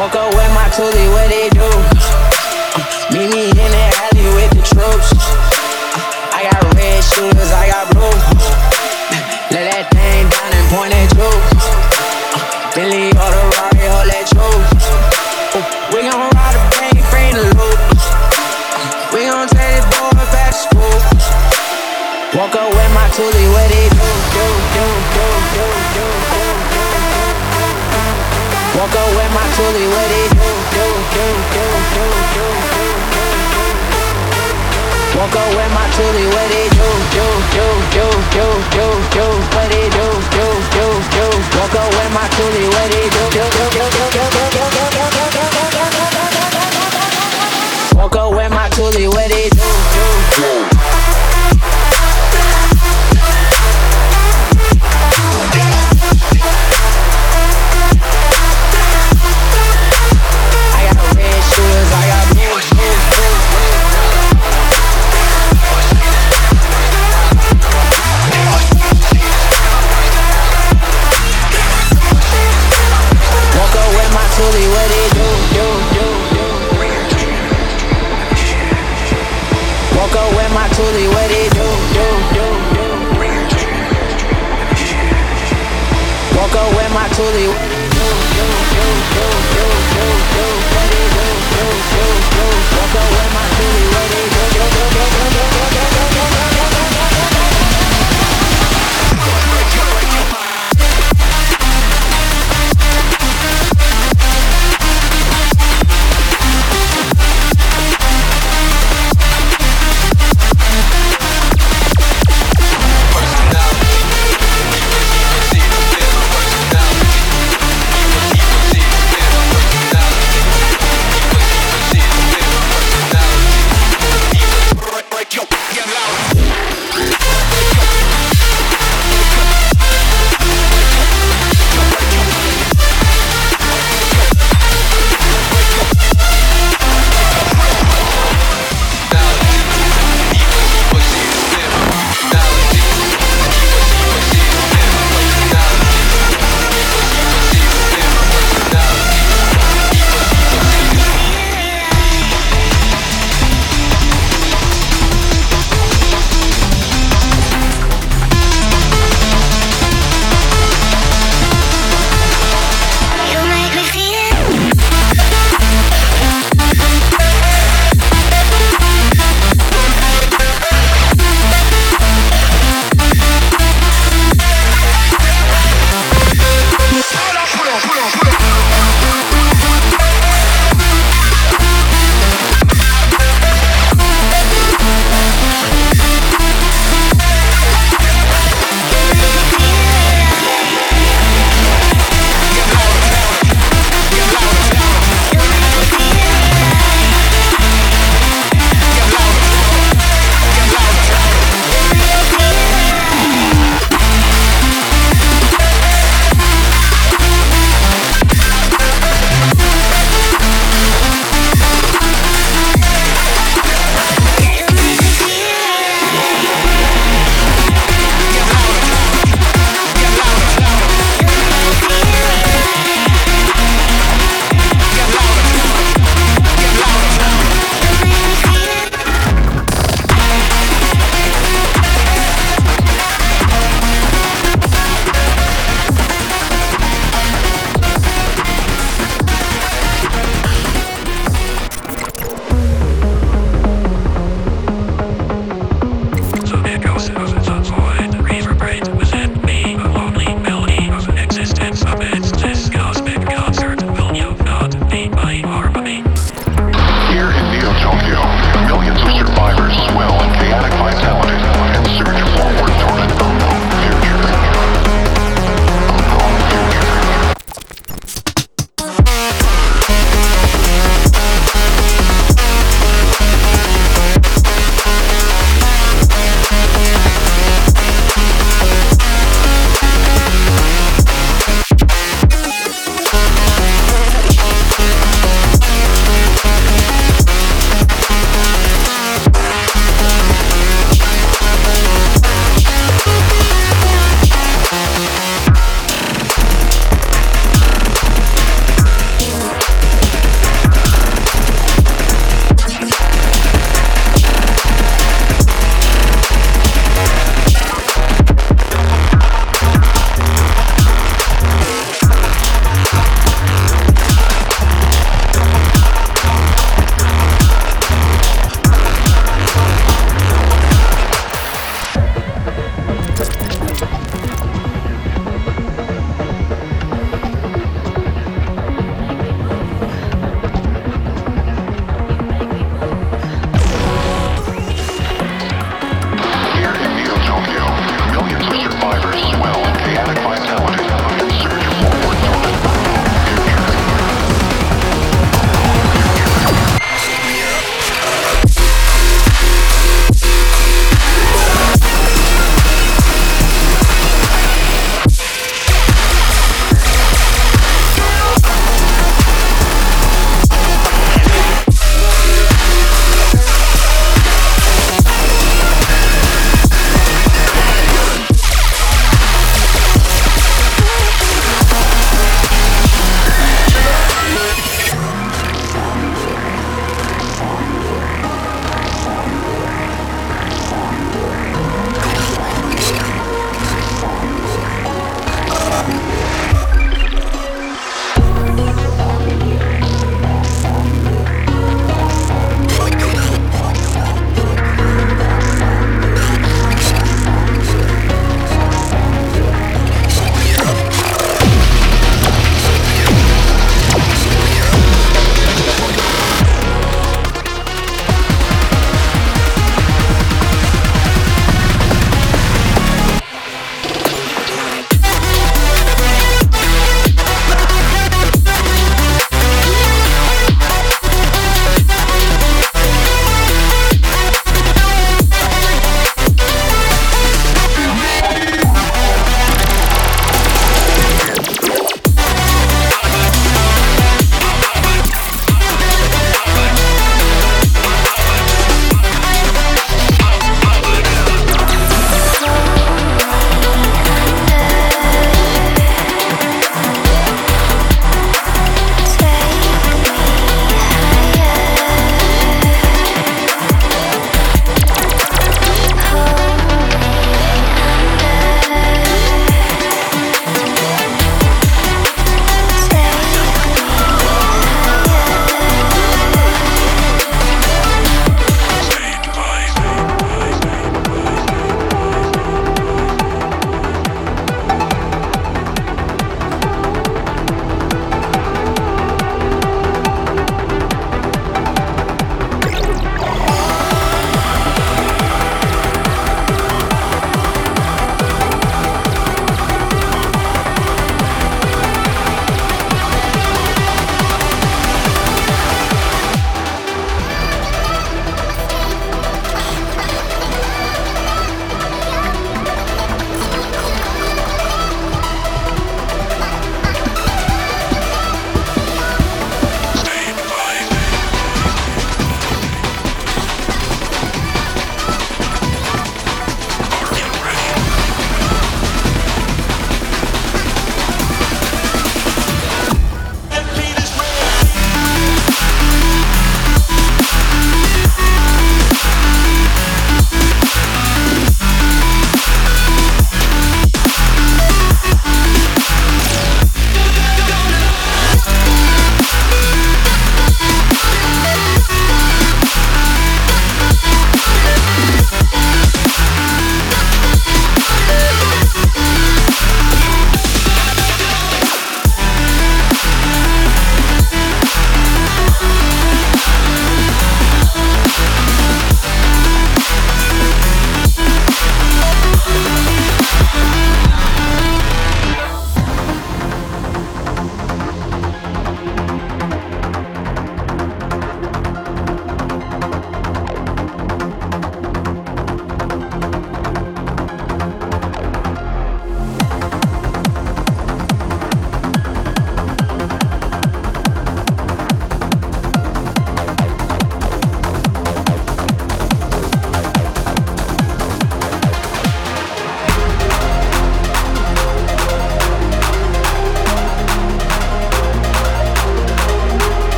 Woke up with my toolie, what they do? Meet me in the alley with the troops. I got red shooters, I got blue. Let that thing down and point at you. Billy or the Rari, hold that truth. We gon' ride the bank, bring the loot. We gon' take this boy back to school. Woke up with my toolie, what they Up with my toolie, do, do, do, do, do, do, do, do. Woke up with my toolie, what they do, do, do, do, do, do, do, what they do, do, do, do. Woke up with my toolie, what they do, do, do, do, do, do, do, do, do, do, do, do, do. Woke up with my toolie, what they do, do, do.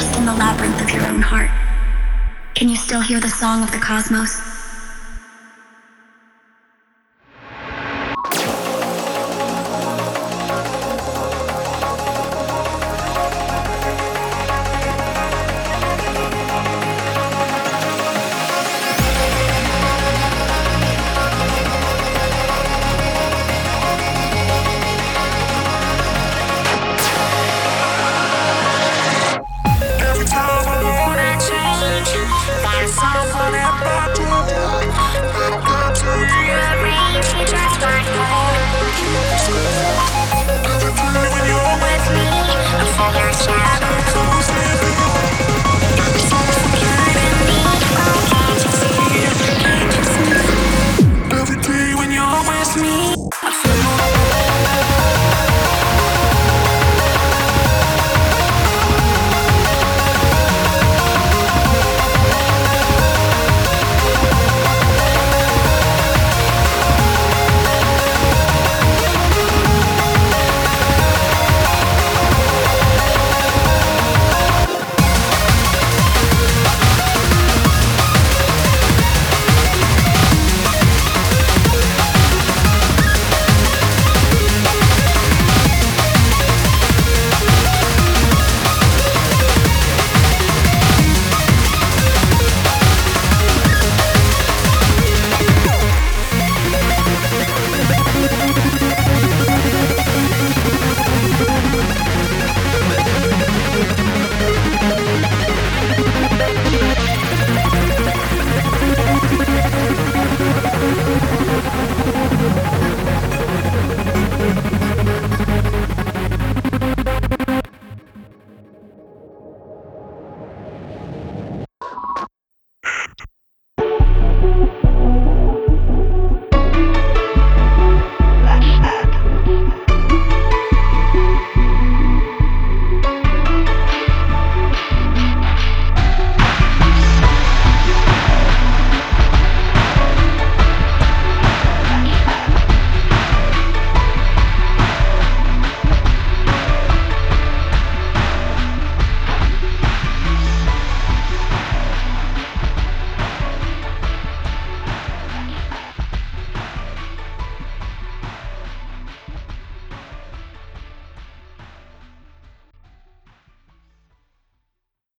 lost in the labyrinth of your own heart. Can you still hear the song of the cosmos?